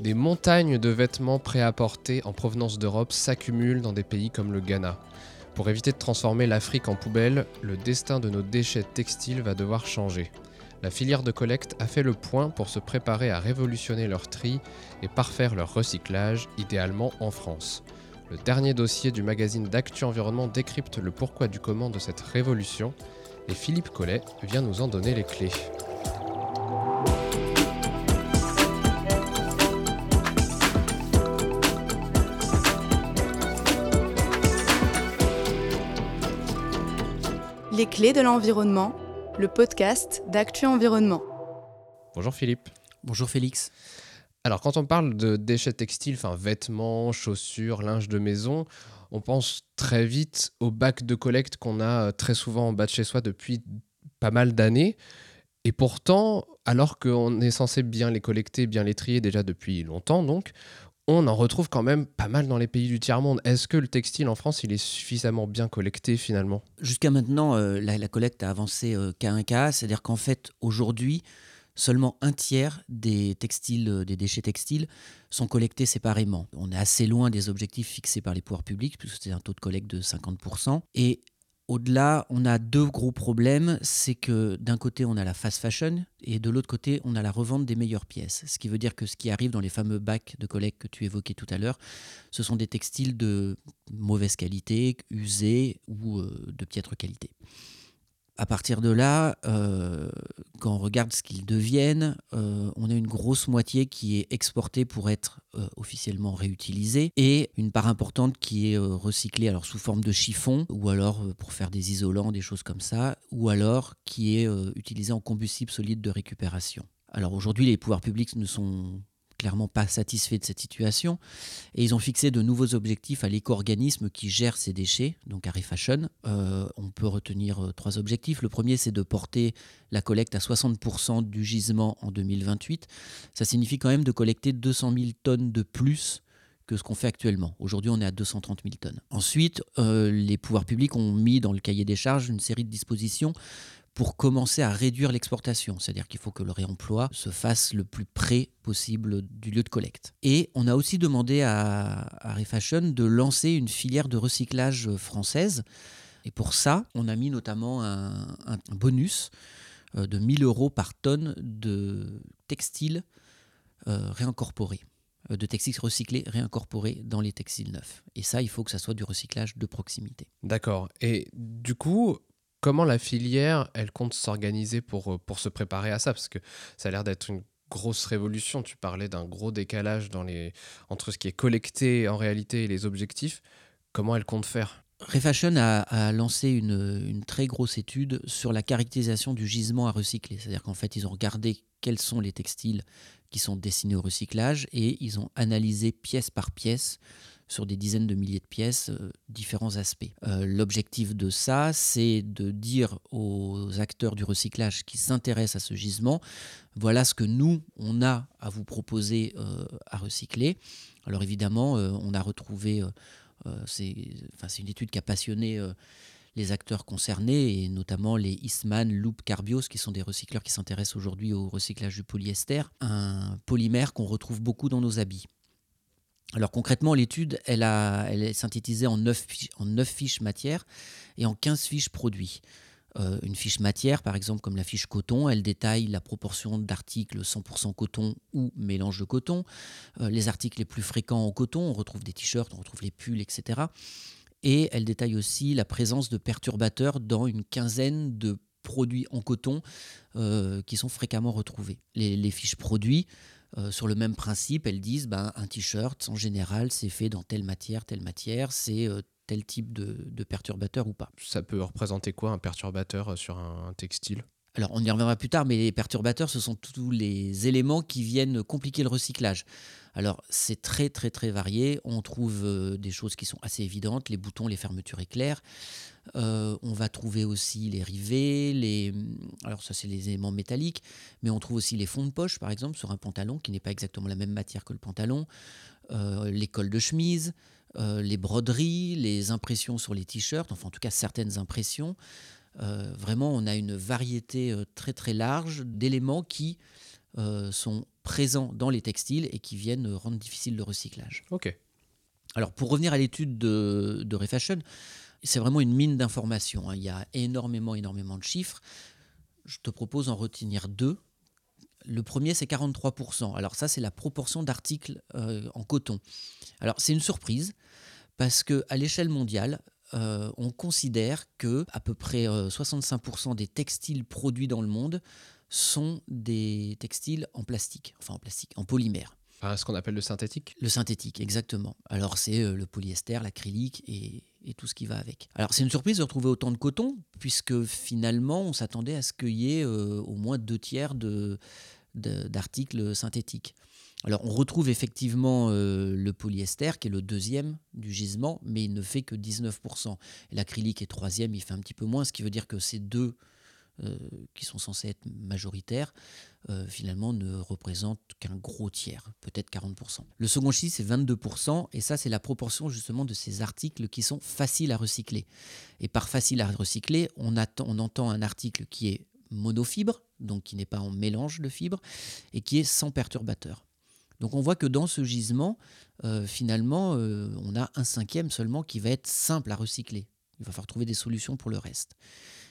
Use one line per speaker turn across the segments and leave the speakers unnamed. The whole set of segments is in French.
Des montagnes de vêtements porter en provenance d'Europe s'accumulent dans des pays comme le Ghana. Pour éviter de transformer l'Afrique en poubelle, le destin de nos déchets textiles va devoir changer. La filière de collecte a fait le point pour se préparer à révolutionner leur tri et parfaire leur recyclage, idéalement en France. Le dernier dossier du magazine d'Actu Environnement décrypte le pourquoi du comment de cette révolution et Philippe Collet vient nous en donner les clés.
Les clés de l'environnement, le podcast d'Actu Environnement.
Bonjour Philippe.
Bonjour Félix.
Alors quand on parle de déchets textiles, enfin vêtements, chaussures, linge de maison, on pense très vite au bac de collecte qu'on a euh, très souvent en bas de chez soi depuis pas mal d'années. Et pourtant, alors qu'on est censé bien les collecter, bien les trier déjà depuis longtemps, donc, on en retrouve quand même pas mal dans les pays du tiers-monde. Est-ce que le textile en France, il est suffisamment bien collecté finalement?
Jusqu'à maintenant, euh, la, collecte a avancé euh, qu'à un cas, c'est-à-dire qu'en fait, aujourd'hui, seulement un tiers des textiles, euh, des déchets textiles sont collectés séparément. On est assez loin des objectifs fixés par les pouvoirs publics, puisque c'est un taux de collecte de 50%. Et au-delà, on a deux gros problèmes. C'est que d'un côté, on a la fast fashion et de l'autre côté, on a la revente des meilleures pièces. Ce qui veut dire que ce qui arrive dans les fameux bacs de collecte que tu évoquais tout à l'heure, ce sont des textiles de mauvaise qualité, usés ou euh, de piètre qualité à partir de là, euh, quand on regarde ce qu'ils deviennent, euh, on a une grosse moitié qui est exportée pour être euh, officiellement réutilisée et une part importante qui est recyclée alors sous forme de chiffon ou alors pour faire des isolants, des choses comme ça, ou alors qui est utilisée en combustible solide de récupération. Alors aujourd'hui, les pouvoirs publics ne sont clairement pas satisfaits de cette situation. Et ils ont fixé de nouveaux objectifs à l'éco-organisme qui gère ces déchets, donc à Refashion. Euh, on peut retenir euh, trois objectifs. Le premier, c'est de porter la collecte à 60% du gisement en 2028. Ça signifie quand même de collecter 200 000 tonnes de plus que ce qu'on fait actuellement. Aujourd'hui, on est à 230 000 tonnes. Ensuite, euh, les pouvoirs publics ont mis dans le cahier des charges une série de dispositions pour commencer à réduire l'exportation. C'est-à-dire qu'il faut que le réemploi se fasse le plus près possible du lieu de collecte. Et on a aussi demandé à, Refashion de lancer une filière de recyclage française. Et pour ça, on a mis notamment un, bonus euh, de 1000 euros par tonne de textiles euh, réincorporés euh, de textiles recyclés réincorporés dans les textiles neufs. Et ça, il faut que ça soit du recyclage de proximité.
D'accord. Et du coup, comment la filière, elle compte s'organiser pour, euh, pour se préparer à ça? Parce que ça a l'air d'être une grosse révolution. Tu parlais d'un gros décalage dans les, entre ce qui est collecté en réalité et les objectifs. Comment elle compte faire?
Refashion a, lancé une, une, très grosse étude sur la caractérisation du gisement à recycler. C'est-à-dire qu'en fait, ils ont regardé quels sont les textiles qui sont destinés au recyclage et ils ont analysé pièce par pièce sur des dizaines de milliers de pièces, euh, différents aspects. Euh, l'objectif de ça, c'est de dire aux acteurs du recyclage qui s'intéressent à ce gisement, voilà ce que nous, on a à vous proposer euh, à recycler. Alors évidemment, on a retrouvé, c'est une étude qui a passionné les acteurs concernés, et notamment les Eastman, Loop, Carbios, qui sont des recycleurs qui s'intéressent aujourd'hui au recyclage du polyester, un polymère qu'on retrouve beaucoup dans nos habits. Alors concrètement, l'étude, elle, est synthétisée en 9, fiches, en matières et en 15 fiches produits. Euh, une fiche matière, par exemple, comme la fiche coton, elle détaille la proportion d'articles 100% coton ou mélange de coton. Euh, les articles les plus fréquents en coton, on retrouve des t-shirts, on retrouve les pulls, etc. Et elle détaille aussi la présence de perturbateurs dans une quinzaine de produits en coton euh, qui sont fréquemment retrouvés. Les fiches produits, euh, sur le même principe, elles disent ben, un t-shirt, en général, c'est fait dans telle matière, telle matière, c'est euh, tel type de, perturbateur ou pas.
Ça peut représenter quoi un perturbateur euh, sur un, textile?
Alors, on y reviendra plus tard, mais les perturbateurs, ce sont tous les éléments qui viennent compliquer le recyclage. Alors, c'est très, très, très varié. On trouve des choses qui sont assez évidentes, les boutons, les fermetures éclairs. Euh, on va trouver aussi les rivets, les... alors ça c'est les éléments métalliques, mais on trouve aussi les fonds de poche par exemple sur un pantalon qui n'est pas exactement la même matière que le pantalon, euh, les cols de chemise, euh, les broderies, les impressions sur les t-shirts, enfin en tout cas certaines impressions. vraiment on a une variété très très large d'éléments qui sont présents dans les textiles et qui viennent rendre difficile le recyclage.
Ok.
Alors pour revenir à l'étude de, de Refashion, c'est vraiment une mine d'informations. hein. Il y a énormément, énormément de chiffres. Je te propose d'en retenir deux. Le premier, c'est 43%. Alors ça, c'est la proportion d'articles euh, en coton. Alors c'est une surprise parce que à l'échelle mondiale, euh, on considère que à peu près euh, 65% des textiles produits dans le monde sont des textiles en plastique, enfin en plastique, en polymère.
Enfin, ce qu'on appelle le synthétique?
Le synthétique, exactement. Alors c'est euh, le polyester, l'acrylique et, et tout ce qui va avec. Alors c'est une surprise de retrouver autant de coton, puisque finalement on s'attendait à ce qu'il y ait euh, au moins deux tiers de- de- d'articles synthétiques. Alors on retrouve effectivement euh, le polyester, qui est le deuxième du gisement, mais il ne fait que 19%. Et l'acrylique est troisième, il fait un petit peu moins, ce qui veut dire que ces deux qui sont censés être majoritaires, euh, finalement ne représentent qu'un gros tiers, peut-être 40%. Le second chiffre, c'est 22%, et ça, c'est la proportion justement de ces articles qui sont faciles à recycler. Et par facile à recycler, on, entend un article qui est monofibre, donc qui n'est pas en mélange de fibres, et qui est sans perturbateur. Donc on voit que dans ce gisement, euh, finalement, euh, on a un cinquième seulement qui va être simple à recycler. Il va falloir trouver des solutions pour le reste.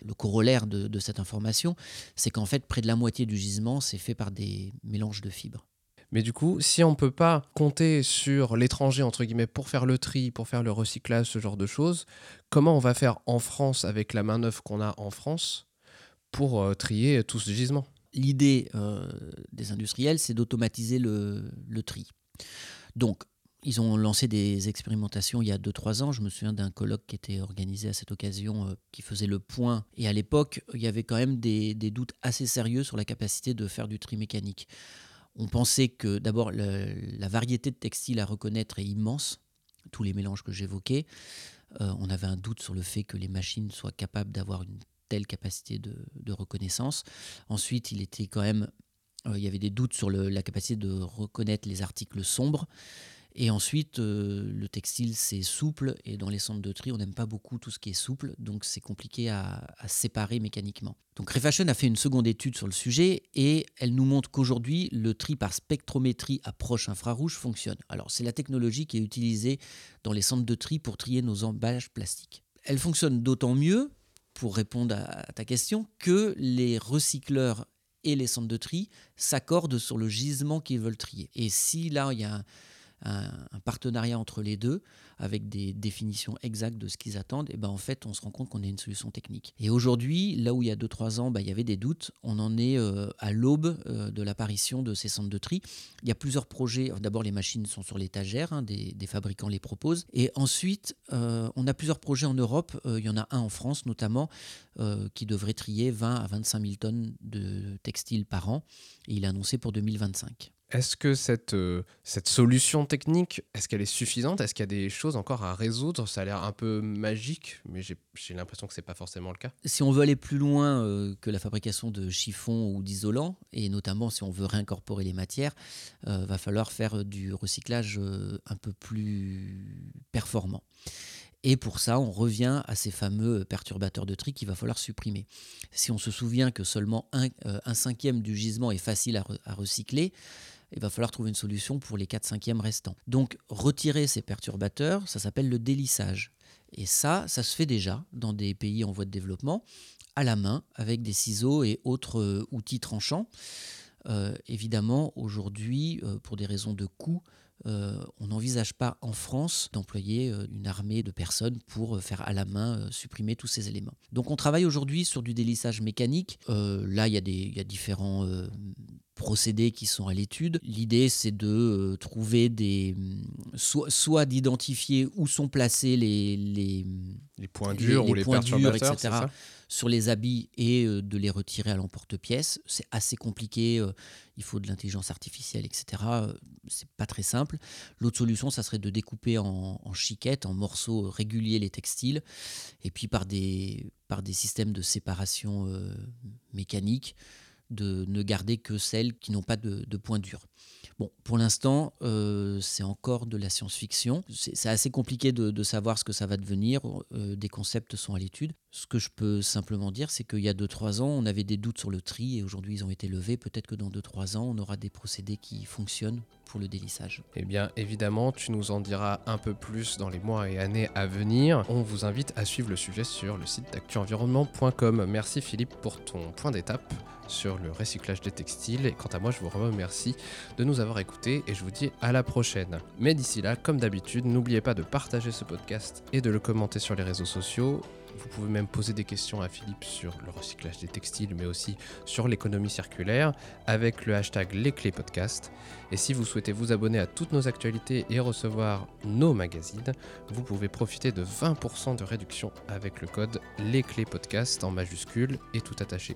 Le corollaire de, de cette information, c'est qu'en fait, près de la moitié du gisement, c'est fait par des mélanges de fibres.
Mais du coup, si on ne peut pas compter sur l'étranger, entre guillemets, pour faire le tri, pour faire le recyclage, ce genre de choses, comment on va faire en France avec la main-d'œuvre qu'on a en France pour euh, trier tout ce gisement?
L'idée euh, des industriels, c'est d'automatiser le, le tri. Donc, ils ont lancé des expérimentations il y a 2-3 ans. Je me souviens d'un colloque qui était organisé à cette occasion, euh, qui faisait le point. Et à l'époque, il y avait quand même des, doutes assez sérieux sur la capacité de faire du tri mécanique. On pensait que d'abord, la variété de textiles à reconnaître est immense, tous les mélanges que j'évoquais. Euh, on avait un doute sur le fait que les machines soient capables d'avoir une telle capacité de, reconnaissance. Ensuite, il était quand même, euh, il y avait des doutes sur la capacité de reconnaître les articles sombres. Et ensuite, euh, le textile, c'est souple. Et dans les centres de tri, on n'aime pas beaucoup tout ce qui est souple. Donc, c'est compliqué à, séparer mécaniquement. Donc, Refashion a fait une seconde étude sur le sujet. Et elle nous montre qu'aujourd'hui, le tri par spectrométrie approche infrarouge fonctionne. Alors, c'est la technologie qui est utilisée dans les centres de tri pour trier nos emballages plastiques. Elle fonctionne d'autant mieux, pour répondre à à ta question, que les recycleurs et les centres de tri s'accordent sur le gisement qu'ils veulent trier. Et si là, il y a un, un- partenariat entre les deux, avec des définitions exactes de ce qu'ils attendent, et ben en fait, on se rend compte qu'on a une solution technique. Et aujourd'hui, là où il y a 2-3 ans, ben, il y avait des doutes, on en est euh, à l'aube euh, de l'apparition de ces centres de tri. Il y a plusieurs projets. D'abord, les machines sont sur l'étagère, hein, des, fabricants les proposent. Et ensuite, euh, on a plusieurs projets en Europe. Il y en a un en France notamment, qui devrait trier 20 à 25 000 tonnes de textiles par an. Et il est annoncé pour 2025.
Est-ce que cette, euh, cette solution technique, est-ce qu'elle est suffisante? Est-ce qu'il y a des choses encore à résoudre? Ça a l'air un peu magique, mais j'ai l'impression que c'est pas forcément le cas.
Si on veut aller plus loin euh, que la fabrication de chiffons ou d'isolants, et notamment si on veut réincorporer les matières, euh, va falloir faire du recyclage un peu plus performant. Et pour ça, on revient à ces fameux perturbateurs de tri qu'il va falloir supprimer. Si on se souvient que seulement un, un cinquième du gisement est facile à recycler, il va falloir trouver une solution pour les 4 cinquièmes restants. Donc retirer ces perturbateurs, ça s'appelle le délissage. Et ça, ça se fait déjà dans des pays en voie de développement, à la main, avec des ciseaux et autres euh, outils tranchants. Euh, évidemment, aujourd'hui, euh, pour des raisons de coût, on n'envisage pas en France d'employer une armée de personnes pour faire à la main supprimer tous ces éléments. Donc on travaille aujourd'hui sur du délissage mécanique. Là, il y, y a différents procédés qui sont à l'étude. L'idée, c'est de euh, trouver des... hum, Soit, soit d'identifier où sont placés les, les,
Les points durs
les
ou les
points durs, etc. sur les habits et euh, de les retirer à l'emporte-pièce. C'est assez compliqué, euh, il faut de l'intelligence artificielle, etc. C'est pas très simple. L'autre solution, ça serait de découper en, en chiquettes, en morceaux réguliers les textiles, et puis par des, par des systèmes de séparation euh, mécanique, de ne garder que celles qui n'ont pas de, points durs. Bon, pour l'instant, euh, c'est encore de la science-fiction. C'est assez compliqué de, de savoir ce que ça va devenir. Euh, des concepts sont à l'étude. Ce que je peux simplement dire, c'est qu'il y a 2-3 ans, on avait des doutes sur le tri et aujourd'hui ils ont été levés. Peut-être que dans 2-3 ans, on aura des procédés qui fonctionnent le délissage.
Eh bien, évidemment, tu nous en diras un peu plus dans les mois et années à venir. On vous invite à suivre le sujet sur le site d'actuenvironnement.com. Merci Philippe pour ton point d'étape sur le recyclage des textiles. Quant à moi, je vous remercie de nous avoir écoutés et je vous dis à la prochaine. Mais d'ici là, comme d'habitude, n'oubliez pas de partager ce podcast et de le commenter sur les réseaux sociaux. Vous pouvez même poser des questions à Philippe sur le recyclage des textiles, mais aussi sur l'économie circulaire avec le hashtag Les Clés Podcast. Et si vous souhaitez vous abonner à toutes nos actualités et recevoir nos magazines, vous pouvez profiter de 20% de réduction avec le code Les Clés Podcast en majuscule et tout attaché.